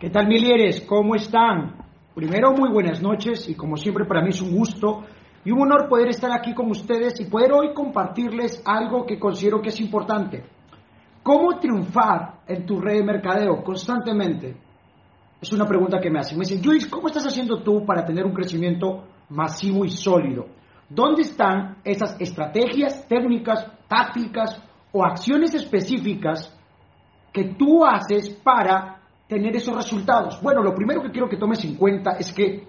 ¿Qué tal, Milieres? ¿Cómo están? Primero, muy buenas noches y como siempre para mí es un gusto y un honor poder estar aquí con ustedes y poder hoy compartirles algo que considero que es importante. ¿Cómo triunfar en tu red de mercadeo constantemente? Es una pregunta que me hacen. Me dicen, Luis, ¿cómo estás haciendo tú para tener un crecimiento masivo y sólido? ¿Dónde están esas estrategias, técnicas, tácticas o acciones específicas que tú haces para tener esos resultados? Bueno, lo primero que quiero que tomes en cuenta es que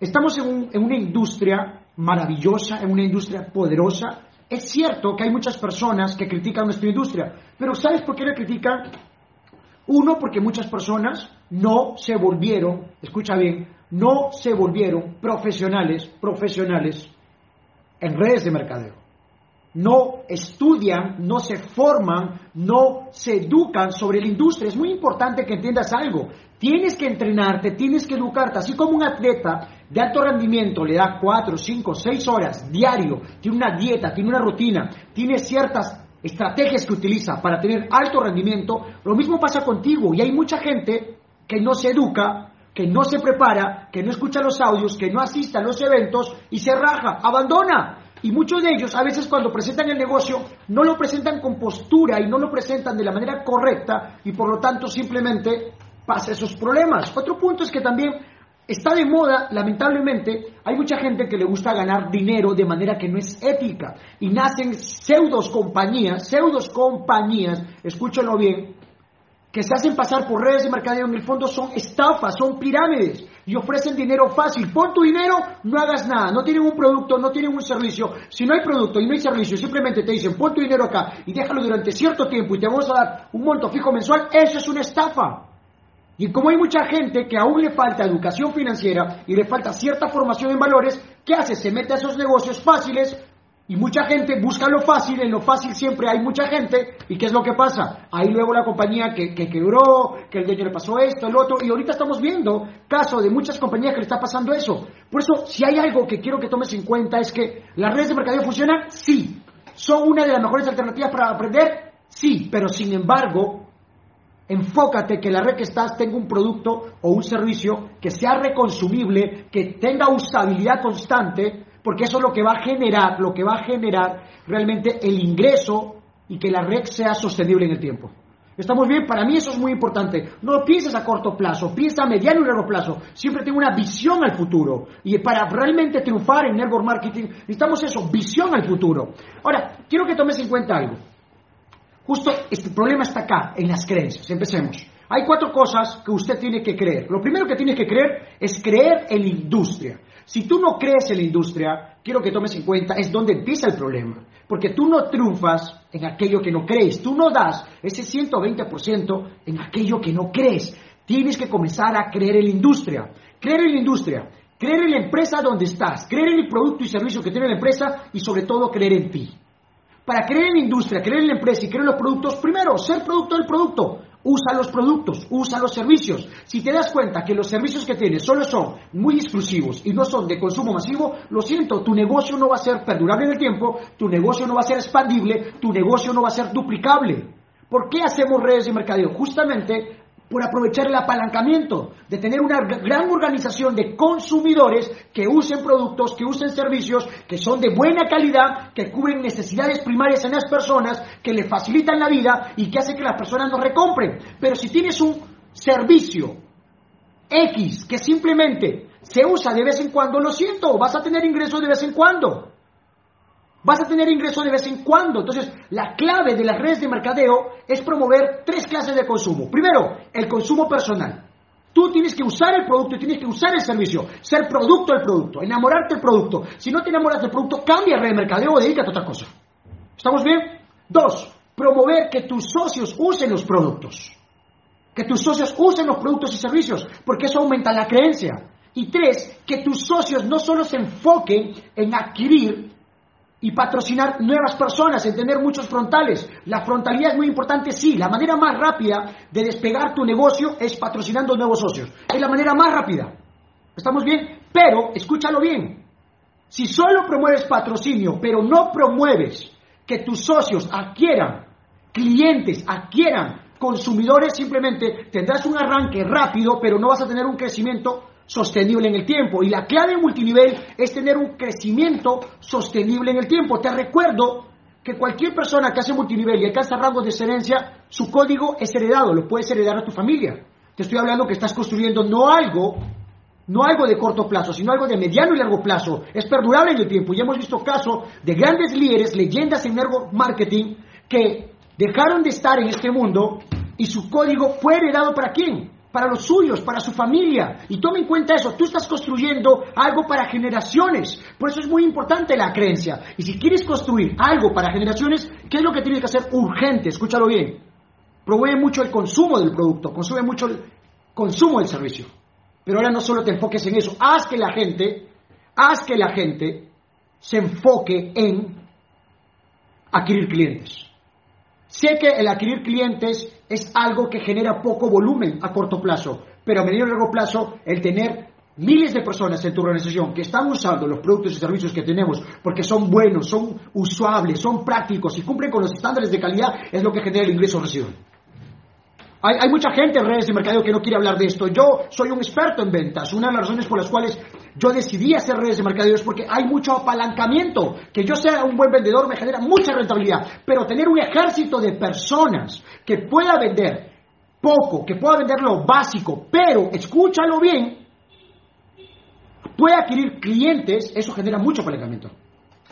estamos en, una industria maravillosa, en una industria poderosa. Es cierto que hay muchas personas que critican nuestra industria, pero ¿sabes por qué la critican? Uno, porque muchas personas no se volvieron, escucha bien, no se volvieron profesionales, profesionales en redes de mercadeo no estudian, no se forman, no se educan sobre la industria. Es muy importante que entiendas algo. Tienes que entrenarte, tienes que educarte. Así como un atleta de alto rendimiento le da 4, 5, 6 horas diario, tiene una dieta, tiene una rutina, tiene ciertas estrategias que utiliza para tener alto rendimiento, lo mismo pasa contigo. Y hay mucha gente que no se educa, que no se prepara, que no escucha los audios, que no asiste a los eventos y se raja, abandona. Y muchos de ellos, a veces cuando presentan el negocio, no lo presentan con postura y no lo presentan de la manera correcta y por lo tanto simplemente pasa esos problemas. Otro punto es que también está de moda, lamentablemente, hay mucha gente que le gusta ganar dinero de manera que no es ética y nacen pseudos compañías, compañías, escúchenlo bien, que se hacen pasar por redes de mercadeo en el fondo son estafas, son pirámides y ofrecen dinero fácil. Pon tu dinero, no hagas nada, no tienen un producto, no tienen un servicio. Si no hay producto y no hay servicio, simplemente te dicen pon tu dinero acá y déjalo durante cierto tiempo y te vamos a dar un monto fijo mensual, eso es una estafa. Y como hay mucha gente que aún le falta educación financiera y le falta cierta formación en valores, ¿qué hace? Se mete a esos negocios fáciles y mucha gente busca lo fácil, en lo fácil siempre hay mucha gente, ¿y qué es lo que pasa? Hay luego la compañía que, quebró, que el dueño le pasó esto, el otro, y ahorita estamos viendo casos de muchas compañías que le está pasando eso. Por eso, si hay algo que quiero que tomes en cuenta es que las redes de mercadeo funcionan, sí. ¿Son una de las mejores alternativas para aprender? Sí, pero sin embargo, enfócate que la red que estás tenga un producto o un servicio que sea reconsumible, que tenga usabilidad constante, porque eso es lo que va a generar, lo que va a generar realmente el ingreso y que la red sea sostenible en el tiempo. ¿Estamos bien? Para mí eso es muy importante. No pienses a corto plazo, piensa a mediano y largo plazo. Siempre tengo una visión al futuro. Y para realmente triunfar en network marketing necesitamos eso, visión al futuro. Ahora, quiero que tomes en cuenta algo. Justo este problema está acá, en las creencias. Empecemos. Hay cuatro cosas que usted tiene que creer. Lo primero que tiene que creer es creer en la industria. Si tú no crees en la industria, quiero que tomes en cuenta, es donde empieza el problema. Porque tú no triunfas en aquello que no crees, tú no das ese 120% en aquello que no crees. Tienes que comenzar a creer en la industria. Creer en la industria, creer en la empresa donde estás, creer en el producto y servicio que tiene la empresa y sobre todo creer en ti. Para creer en la industria, creer en la empresa y creer en los productos, primero, ser producto del producto usa los productos, usa los servicios. Si te das cuenta que los servicios que tienes solo son muy exclusivos y no son de consumo masivo, lo siento, tu negocio no va a ser perdurable en el tiempo, tu negocio no va a ser expandible, tu negocio no va a ser duplicable. ¿Por qué hacemos redes de mercadeo? Justamente por aprovechar el apalancamiento de tener una gran organización de consumidores que usen productos, que usen servicios, que son de buena calidad, que cubren necesidades primarias en las personas, que le facilitan la vida y que hacen que las personas no recompren. Pero si tienes un servicio X que simplemente se usa de vez en cuando, lo siento, vas a tener ingresos de vez en cuando. Vas a tener ingresos de vez en cuando. Entonces, la clave de las redes de mercadeo es promover tres clases de consumo. Primero, el consumo personal. Tú tienes que usar el producto y tienes que usar el servicio, ser producto del producto, enamorarte del producto. Si no te enamoras del producto, cambia red de mercadeo o dedícate a otra cosa. ¿Estamos bien? Dos, promover que tus socios usen los productos. Que tus socios usen los productos y servicios, porque eso aumenta la creencia. Y tres, que tus socios no solo se enfoquen en adquirir y patrocinar nuevas personas, en tener muchos frontales. La frontalidad es muy importante, sí. La manera más rápida de despegar tu negocio es patrocinando nuevos socios. Es la manera más rápida. ¿Estamos bien? Pero, escúchalo bien. Si solo promueves patrocinio, pero no promueves que tus socios adquieran clientes, adquieran consumidores, simplemente tendrás un arranque rápido, pero no vas a tener un crecimiento sostenible en el tiempo. Y la clave en multinivel es tener un crecimiento sostenible en el tiempo. Te recuerdo que cualquier persona que hace multinivel y alcanza rangos de excelencia, su código es heredado, lo puedes heredar a tu familia. Te estoy hablando que estás construyendo no algo, no algo de corto plazo, sino algo de mediano y largo plazo. Es perdurable en el tiempo. Y hemos visto casos de grandes líderes, leyendas en marketing, que dejaron de estar en este mundo y su código fue heredado para quién? Para los suyos, para su familia. Y tome en cuenta eso, tú estás construyendo algo para generaciones. Por eso es muy importante la creencia. Y si quieres construir algo para generaciones, ¿qué es lo que tienes que hacer urgente? Escúchalo bien promueve mucho el consumo del producto, consume mucho el consumo del servicio. Pero ahora no solo te enfoques en eso, haz que la gente, haz que la gente se enfoque en adquirir clientes. Sé que el adquirir clientes es algo que genera poco volumen a corto plazo, pero a medio y largo plazo el tener miles de personas en tu organización que están usando los productos y servicios que tenemos porque son buenos, son usables, son prácticos y cumplen con los estándares de calidad es lo que genera el ingreso residual. Hay, mucha gente en redes de mercadeo que no quiere hablar de esto. Yo soy un experto en ventas. Una de las razones por las cuales yo decidí hacer redes de mercadeo porque hay mucho apalancamiento. Que yo sea un buen vendedor me genera mucha rentabilidad. Pero tener un ejército de personas que pueda vender poco, que pueda vender lo básico, pero escúchalo bien, puede adquirir clientes, eso genera mucho apalancamiento.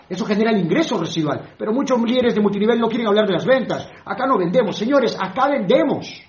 Eso genera el ingreso residual. Pero muchos líderes de multinivel no quieren hablar de las ventas. Acá no vendemos. Señores, acá vendemos.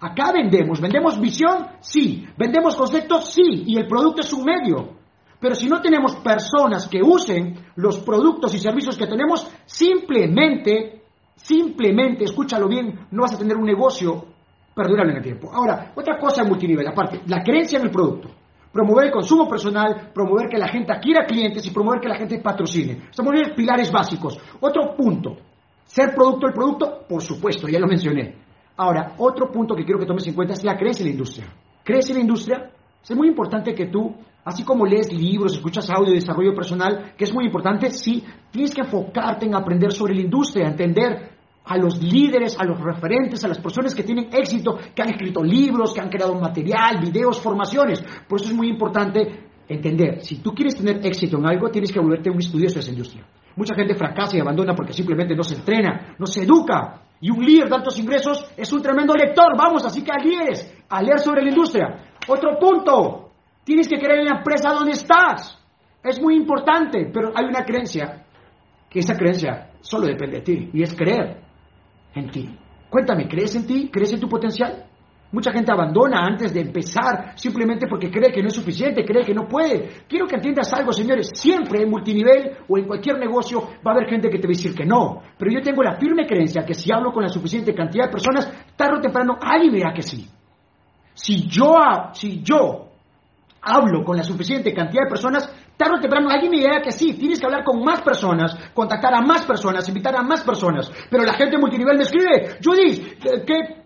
Acá vendemos, vendemos visión, sí, vendemos conceptos, sí, y el producto es un medio. Pero si no tenemos personas que usen los productos y servicios que tenemos, simplemente, simplemente, escúchalo bien, no vas a tener un negocio perdurable en el tiempo. Ahora, otra cosa en multinivel, aparte, la creencia en el producto. Promover el consumo personal, promover que la gente adquiera clientes y promover que la gente patrocine. Estamos viendo pilares básicos. Otro punto, ser producto del producto, por supuesto, ya lo mencioné. Ahora, otro punto que quiero que tomes en cuenta es la creencia en la industria. ¿Crees en la industria? Es muy importante que tú, así como lees libros, escuchas audio de desarrollo personal, que es muy importante, sí, tienes que enfocarte en aprender sobre la industria, entender a los líderes, a los referentes, a las personas que tienen éxito, que han escrito libros, que han creado material, videos, formaciones. Por eso es muy importante entender, si tú quieres tener éxito en algo, tienes que volverte un estudioso de esa industria. Mucha gente fracasa y abandona porque simplemente no se entrena, no se educa. Y un líder de altos ingresos es un tremendo lector. Vamos, así que a líderes, a leer sobre la industria. Otro punto, tienes que creer en la empresa donde estás. Es muy importante, pero hay una creencia, que esa creencia solo depende de ti, y es creer en ti. Cuéntame, ¿crees en ti? ¿Crees en tu potencial? Mucha gente abandona antes de empezar simplemente porque cree que no es suficiente, cree que no puede. Quiero que entiendas algo, señores. Siempre en multinivel o en cualquier negocio va a haber gente que te va a decir que no. Pero yo tengo la firme creencia que si hablo con la suficiente cantidad de personas, tarde o temprano alguien dirá que sí. Si yo, si yo hablo con la suficiente cantidad de personas, tarde o temprano alguien me dirá que sí, tienes que hablar con más personas, contactar a más personas, invitar a más personas. Pero la gente multinivel me escribe, Judith, ¿qué,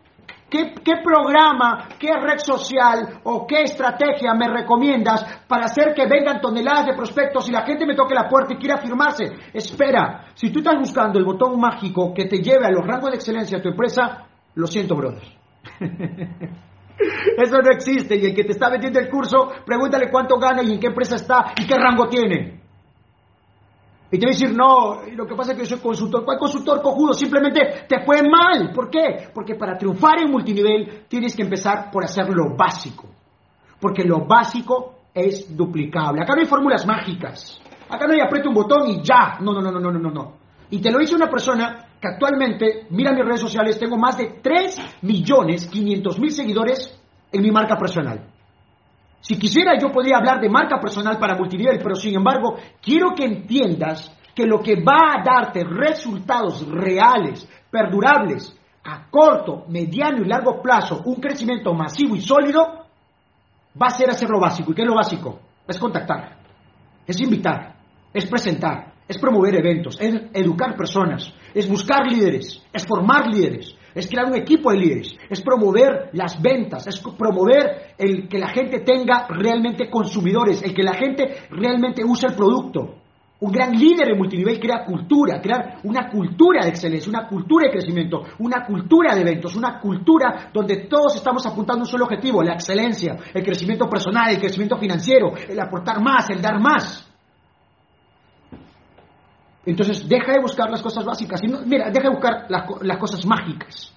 ¿Qué, programa, qué red social o qué estrategia me recomiendas para hacer que vengan toneladas de prospectos y la gente me toque la puerta y quiera firmarse? Espera, si tú estás buscando el botón mágico que te lleve a los rangos de excelencia de tu empresa, lo siento, brother. Eso no existe y el que te está vendiendo el curso, pregúntale cuánto gana y en qué empresa está y qué rango tiene. Y te va a decir, no, lo que pasa es que yo soy consultor. ¿Cuál consultor cojudo? Simplemente te fue mal. ¿Por qué? Porque para triunfar en multinivel tienes que empezar por hacer lo básico. Porque lo básico es duplicable. Acá no hay fórmulas mágicas. Acá no hay aprieta un botón y ya. No, no, no, no, no, no, no. Y te lo dice una persona que actualmente, mira mis redes sociales, tengo más de 3 millones 500 mil seguidores en mi marca personal. Si quisiera yo podría hablar de marca personal para multinivel, pero sin embargo quiero que entiendas que lo que va a darte resultados reales, perdurables, a corto, mediano y largo plazo, un crecimiento masivo y sólido, va a ser hacer lo básico. ¿Y qué es lo básico? Es contactar, es invitar, es presentar, es promover eventos, es educar personas, es buscar líderes, es formar líderes, es crear un equipo de líderes, es promover las ventas, es promover el que la gente tenga realmente consumidores, el que la gente realmente use el producto. Un gran líder de multinivel crea cultura, crear una cultura de excelencia, una cultura de crecimiento, una cultura de eventos, una cultura donde todos estamos apuntando a un solo objetivo, la excelencia, el crecimiento personal, el crecimiento financiero, el aportar más, el dar más. Entonces, deja de buscar las cosas básicas. Y mira, deja de buscar las, las, cosas mágicas.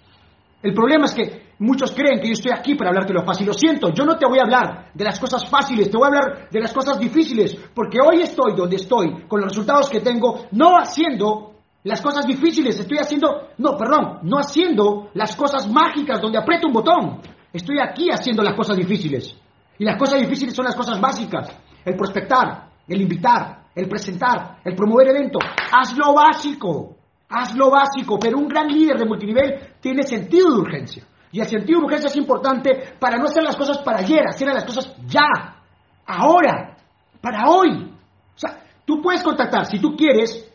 El problema es que muchos creen que yo estoy aquí para hablarte lo fácil. Lo siento, yo no te voy a hablar de las cosas fáciles, te voy a hablar de las cosas difíciles. Porque hoy estoy donde estoy, con los resultados que tengo, no haciendo las cosas difíciles, estoy haciendo, no, perdón, no haciendo las cosas mágicas donde aprieto un botón. Estoy aquí haciendo las cosas difíciles. Y las cosas difíciles son las cosas básicas. El prospectar, el invitar, el presentar, el promover eventos. Haz lo básico, haz lo básico, pero un gran líder de multinivel tiene sentido de urgencia. Y el sentido de urgencia es importante para no hacer las cosas para ayer, hacer las cosas ya, ahora, para hoy. O sea, tú puedes contactar, si tú quieres,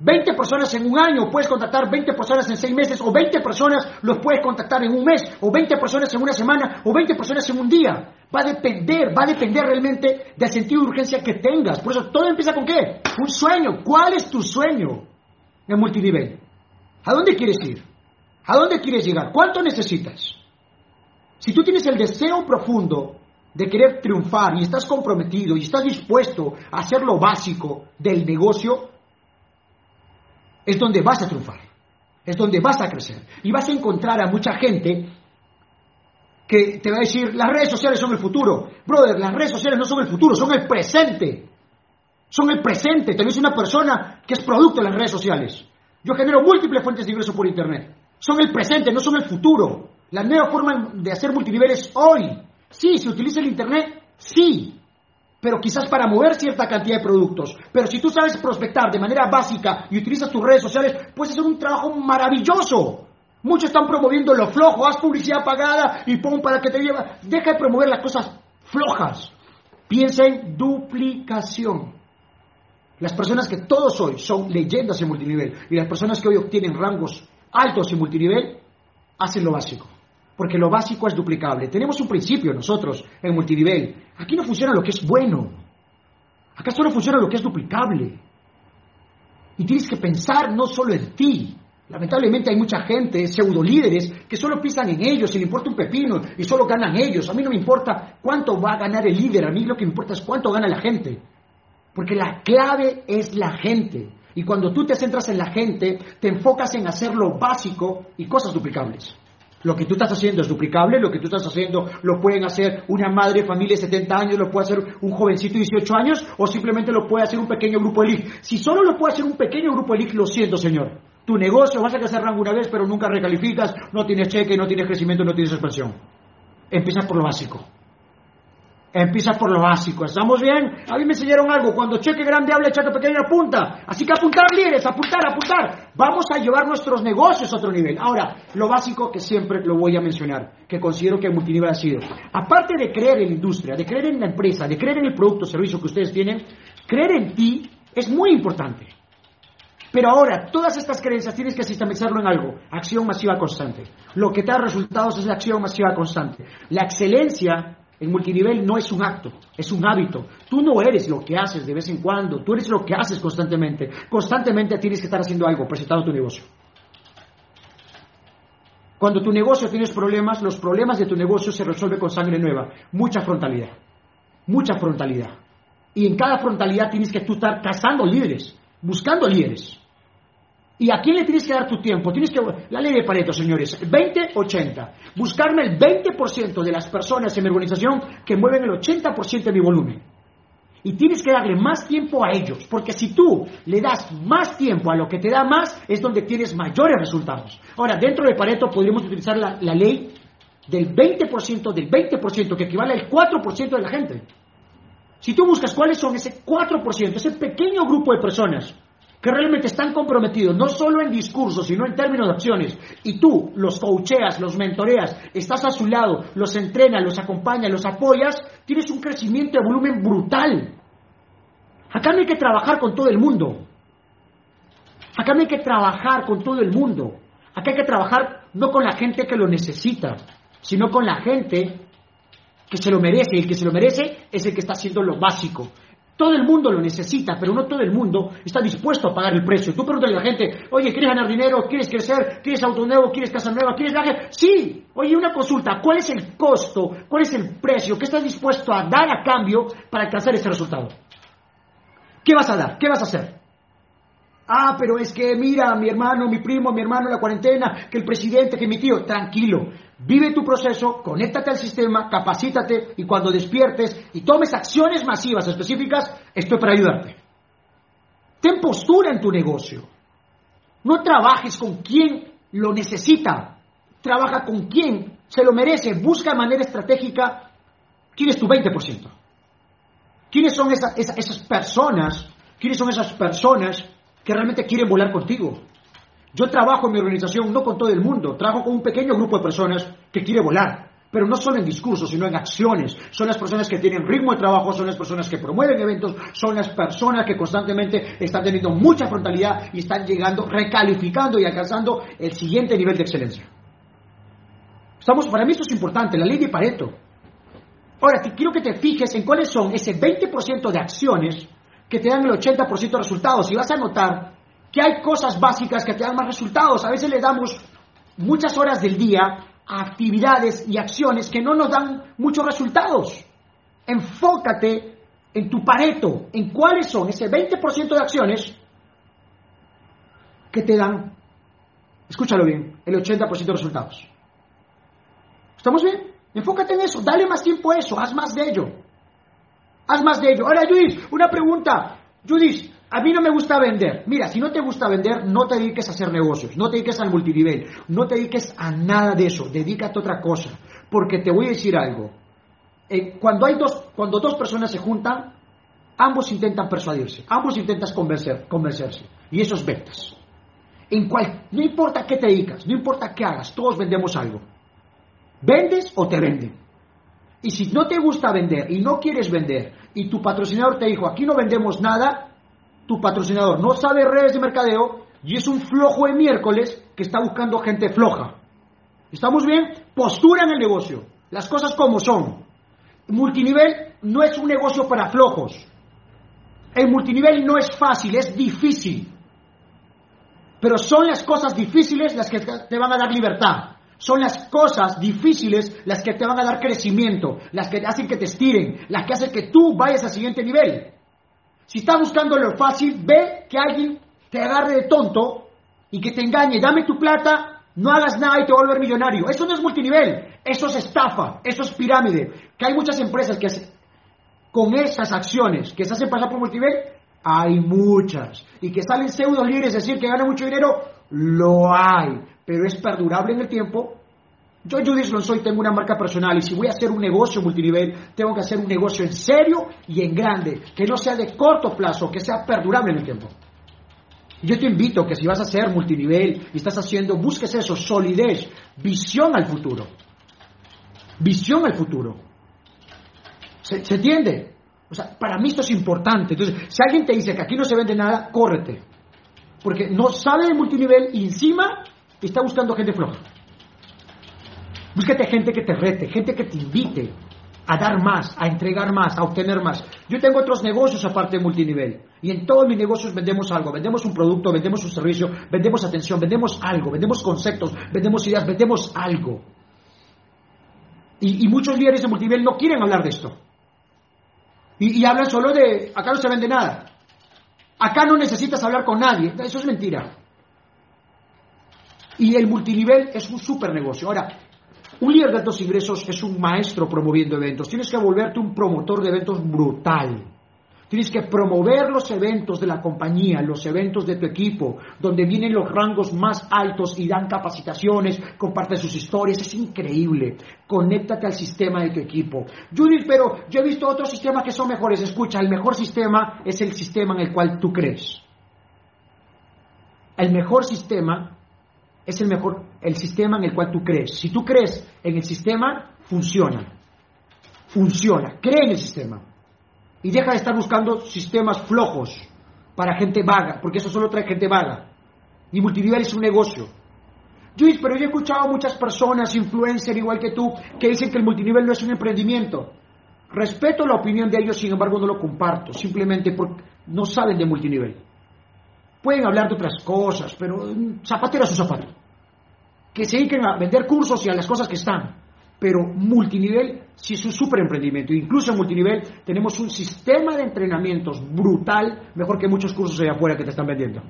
20 personas en un año, puedes contactar 20 personas en 6 meses, o 20 personas los puedes contactar en un mes, o 20 personas en una semana, o 20 personas en un día. Va a depender, va a depender realmente del sentido de urgencia que tengas. Por eso todo empieza con qué? Un sueño. ¿Cuál es tu sueño en multinivel? ¿A dónde quieres ir? ¿A dónde quieres llegar? ¿Cuánto necesitas? Si tú tienes el deseo profundo de querer triunfar y estás comprometido y estás dispuesto a hacer lo básico del negocio, es donde vas a triunfar, es donde vas a crecer. Y vas a encontrar a mucha gente que te va a decir, las redes sociales son el futuro. Brother, las redes sociales no son el futuro, son el presente. Son el presente. Tenés una persona que es producto de las redes sociales. Yo genero múltiples fuentes de ingreso por Internet. Son el presente, no son el futuro. La nueva forma de hacer multinivel es hoy. Sí, se utiliza el Internet, sí pero quizás para mover cierta cantidad de productos. Pero si tú sabes prospectar de manera básica y utilizas tus redes sociales, puedes hacer un trabajo maravilloso. Muchos están promoviendo lo flojo, haz publicidad pagada y pon para que te lleva. Deja de promover las cosas flojas. Piensa en duplicación. Las personas que todos hoy son leyendas en multinivel y las personas que hoy obtienen rangos altos en multinivel hacen lo básico porque lo básico es duplicable. Tenemos un principio nosotros en multinivel. Aquí no funciona lo que es bueno. Acá solo funciona lo que es duplicable. Y tienes que pensar no solo en ti. Lamentablemente hay mucha gente, pseudo líderes, que solo piensan en ellos y le importa un pepino y solo ganan ellos. A mí no me importa cuánto va a ganar el líder, a mí lo que me importa es cuánto gana la gente. Porque la clave es la gente. Y cuando tú te centras en la gente, te enfocas en hacer lo básico y cosas duplicables. Lo que tú estás haciendo es duplicable, lo que tú estás haciendo lo pueden hacer una madre familia de 70 años, lo puede hacer un jovencito de 18 años o simplemente lo puede hacer un pequeño grupo de. Si solo lo puede hacer un pequeño grupo de lo siento señor. Tu negocio vas a crecer rango una vez pero nunca recalificas, no tienes cheque, no tienes crecimiento, no tienes expansión. Empieza por lo básico. Empieza por lo básico. ¿Estamos bien? A mí me enseñaron algo. Cuando cheque grande habla, cheque pequeño apunta. Así que apuntar líderes, apuntar, apuntar. Vamos a llevar nuestros negocios a otro nivel. Ahora, lo básico que siempre lo voy a mencionar, que considero que el multinivel ha sido. Aparte de creer en la industria, de creer en la empresa, de creer en el producto o servicio que ustedes tienen, creer en ti es muy importante. Pero ahora, todas estas creencias tienes que sistematizarlo en algo. Acción masiva constante. Lo que te da resultados es la acción masiva constante. La excelencia el multinivel no es un acto, es un hábito. Tú no eres lo que haces de vez en cuando, tú eres lo que haces constantemente. Constantemente tienes que estar haciendo algo, presentando tu negocio. Cuando tu negocio tienes problemas, los problemas de tu negocio se resuelven con sangre nueva. Mucha frontalidad. Mucha frontalidad. Y en cada frontalidad tienes que tú estar cazando líderes, buscando líderes. ¿Y a quién le tienes que dar tu tiempo? Tienes que la ley de Pareto, señores, 20-80. Buscarme el 20% de las personas en mi organización que mueven el 80% de mi volumen. Y tienes que darle más tiempo a ellos, porque si tú le das más tiempo a lo que te da más, es donde tienes mayores resultados. Ahora, dentro de Pareto podríamos utilizar la, la ley del 20%, del 20%, que equivale al 4% de la gente. Si tú buscas cuáles son ese 4%, ese pequeño grupo de personas que realmente están comprometidos, no solo en discursos, sino en términos de acciones, y tú los coacheas, los mentoreas, estás a su lado, los entrenas, los acompañas, los apoyas, tienes un crecimiento de volumen brutal. Acá no hay que trabajar con todo el mundo. Acá no hay que trabajar con todo el mundo. Acá hay que trabajar no con la gente que lo necesita, sino con la gente que se lo merece. Y el que se lo merece es el que está haciendo lo básico. Todo el mundo lo necesita, pero no todo el mundo está dispuesto a pagar el precio. Tú preguntas a la gente, oye, ¿quieres ganar dinero? ¿Quieres crecer? ¿Quieres auto nuevo? ¿Quieres casa nueva? ¿Quieres viaje? Sí. Oye, una consulta. ¿Cuál es el costo? ¿Cuál es el precio? ¿Qué estás dispuesto a dar a cambio para alcanzar este resultado? ¿Qué vas a dar? ¿Qué vas a hacer? Ah, pero es que mira, mi hermano, mi primo, mi hermano la cuarentena, que el presidente, que mi tío, tranquilo. Vive tu proceso, conéctate al sistema, capacítate y cuando despiertes y tomes acciones masivas específicas, estoy para ayudarte. Ten postura en tu negocio. No trabajes con quien lo necesita. Trabaja con quien se lo merece. Busca de manera estratégica quién es tu 20%. ¿Quiénes son esas personas? ¿Quiénes son esas personas que realmente quieren volar contigo. Yo trabajo en mi organización no con todo el mundo, trabajo con un pequeño grupo de personas que quiere volar, pero no solo en discursos, sino en acciones. Son las personas que tienen ritmo de trabajo, son las personas que promueven eventos, son las personas que constantemente están teniendo mucha frontalidad y están llegando, recalificando y alcanzando el siguiente nivel de excelencia. Estamos, para mí esto es importante, la ley de Pareto. Ahora, quiero que te fijes en cuáles son ese 20% de acciones que te dan el 80% de resultados. Y vas a notar que hay cosas básicas que te dan más resultados. A veces le damos muchas horas del día a actividades y acciones que no nos dan muchos resultados. Enfócate en tu pareto, en cuáles son ese 20% de acciones que te dan, escúchalo bien, el 80% de resultados. ¿Estamos bien? Enfócate en eso, dale más tiempo a eso, haz más de ello. Haz más de ello. Ahora, Judith, una pregunta. Judith, a mí no me gusta vender. Mira, si no te gusta vender, no te dediques a hacer negocios, no te dediques al multinivel, no te dediques a nada de eso, dedícate a otra cosa. Porque te voy a decir algo. Eh, cuando, hay dos, cuando dos personas se juntan, ambos intentan persuadirse, ambos intentan convencer, convencerse. Y eso es ventas. No importa qué te dedicas, no importa qué hagas, todos vendemos algo. ¿Vendes o te venden? Y si no te gusta vender y no quieres vender y tu patrocinador te dijo, aquí no vendemos nada, tu patrocinador no sabe redes de mercadeo y es un flojo de miércoles que está buscando gente floja. ¿Estamos bien? Postura en el negocio. Las cosas como son. Multinivel no es un negocio para flojos. El multinivel no es fácil, es difícil. Pero son las cosas difíciles las que te van a dar libertad. Son las cosas difíciles las que te van a dar crecimiento, las que hacen que te estiren, las que hacen que tú vayas al siguiente nivel. Si estás buscando lo fácil, ve que alguien te agarre de tonto y que te engañe, dame tu plata, no hagas nada y te vuelves millonario. Eso no es multinivel, eso es estafa, eso es pirámide. Que hay muchas empresas que con esas acciones que se hacen pasar por multinivel, hay muchas. Y que salen pseudo líderes, decir que ganan mucho dinero, lo hay pero es perdurable en el tiempo. Yo, Judith lo soy, tengo una marca personal y si voy a hacer un negocio multinivel, tengo que hacer un negocio en serio y en grande, que no sea de corto plazo, que sea perdurable en el tiempo. Yo te invito que si vas a hacer multinivel y estás haciendo, busques eso, solidez, visión al futuro. Visión al futuro. ¿Se, ¿Se, entiende? O sea, para mí esto es importante. Entonces, si alguien te dice que aquí no se vende nada, córrete. Porque no sabe de multinivel y encima está buscando gente floja. Búscate gente que te rete, gente que te invite a dar más, a entregar más, a obtener más. Yo tengo otros negocios aparte de multinivel. Y en todos mis negocios vendemos algo. Vendemos un producto, vendemos un servicio, vendemos atención, vendemos algo, vendemos conceptos, vendemos ideas, vendemos algo. Y, muchos líderes de multinivel no quieren hablar de esto. Y, y hablan solo de, acá no se vende nada. Acá no necesitas hablar con nadie. Eso es mentira. Y el multinivel es un super negocio. Ahora, un líder de altos ingresos es un maestro promoviendo eventos. Tienes que volverte un promotor de eventos brutal. Tienes que promover los eventos de la compañía, los eventos de tu equipo, donde vienen los rangos más altos y dan capacitaciones, comparten sus historias. Es increíble. Conéctate al sistema de tu equipo. Judith, pero yo he visto otros sistemas que son mejores. Escucha, el mejor sistema es el sistema en el cual tú crees. El mejor sistema es el mejor, el sistema en el cual tú crees. Si tú crees en el sistema, funciona. Funciona. Cree en el sistema. Y deja de estar buscando sistemas flojos para gente vaga, porque eso solo trae gente vaga. Y multinivel es un negocio. Luis, pero yo he escuchado a muchas personas, influencers igual que tú, que dicen que el multinivel no es un emprendimiento. Respeto la opinión de ellos, sin embargo no lo comparto, simplemente porque no saben de multinivel. Pueden hablar de otras cosas, pero mm, zapatero a su zapato. Que se dediquen a vender cursos y a las cosas que están. Pero multinivel sí es un super emprendimiento. Incluso en multinivel tenemos un sistema de entrenamientos brutal, mejor que muchos cursos allá afuera que te están vendiendo.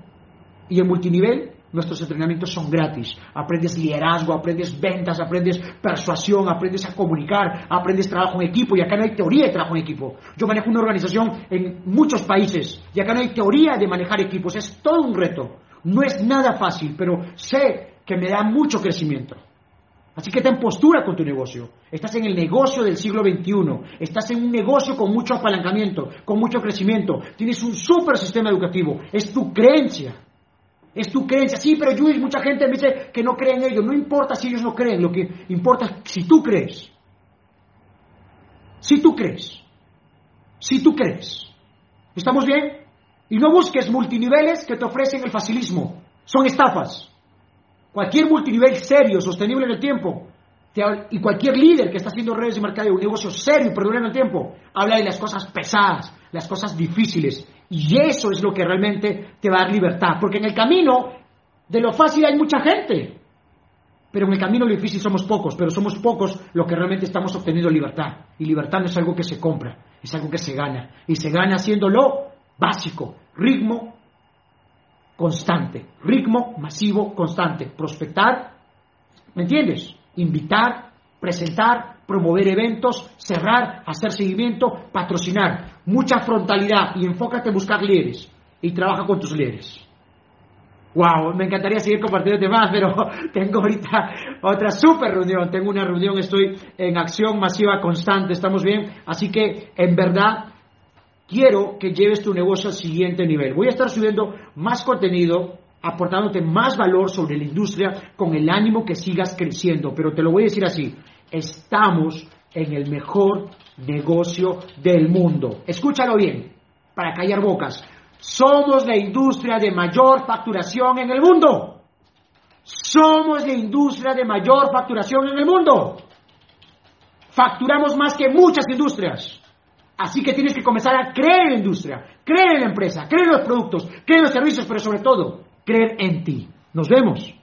Y en multinivel nuestros entrenamientos son gratis. Aprendes liderazgo, aprendes ventas, aprendes persuasión, aprendes a comunicar, aprendes trabajo en equipo. Y acá no hay teoría de trabajo en equipo. Yo manejo una organización en muchos países y acá no hay teoría de manejar equipos. Es todo un reto. No es nada fácil, pero sé que me da mucho crecimiento. Así que ten postura con tu negocio. Estás en el negocio del siglo XXI. Estás en un negocio con mucho apalancamiento, con mucho crecimiento. Tienes un super sistema educativo. Es tu creencia. Es tu creencia. Sí, pero Luis, mucha gente me dice que no cree en ellos. No importa si ellos no creen. Lo que importa es si tú crees. Si tú crees. Si tú crees. ¿Estamos bien? Y no busques multiniveles que te ofrecen el facilismo. Son estafas. Cualquier multinivel serio, sostenible en el tiempo, y cualquier líder que está haciendo redes de mercado, un negocio serio y perdurable en el tiempo, habla de las cosas pesadas, las cosas difíciles. Y eso es lo que realmente te va a dar libertad. Porque en el camino de lo fácil hay mucha gente. Pero en el camino de lo difícil somos pocos, pero somos pocos los que realmente estamos obteniendo libertad. Y libertad no es algo que se compra, es algo que se gana. Y se gana haciéndolo básico, ritmo, constante, ritmo masivo constante, prospectar, ¿me entiendes? Invitar, presentar, promover eventos, cerrar, hacer seguimiento, patrocinar, mucha frontalidad y enfócate en buscar líderes y trabaja con tus líderes. Wow, me encantaría seguir compartiendo más, pero tengo ahorita otra super reunión. Tengo una reunión, estoy en acción masiva constante, estamos bien. Así que en verdad quiero que lleves tu negocio al siguiente nivel. Voy a estar subiendo más contenido, aportándote más valor sobre la industria con el ánimo que sigas creciendo. Pero te lo voy a decir así, estamos en el mejor negocio del mundo. Escúchalo bien, para callar bocas. Somos la industria de mayor facturación en el mundo. Somos la industria de mayor facturación en el mundo. Facturamos más que muchas industrias. Así que tienes que comenzar a creer en la industria, creer en la empresa, creer en los productos, creer en los servicios, pero sobre todo, creer en ti. Nos vemos.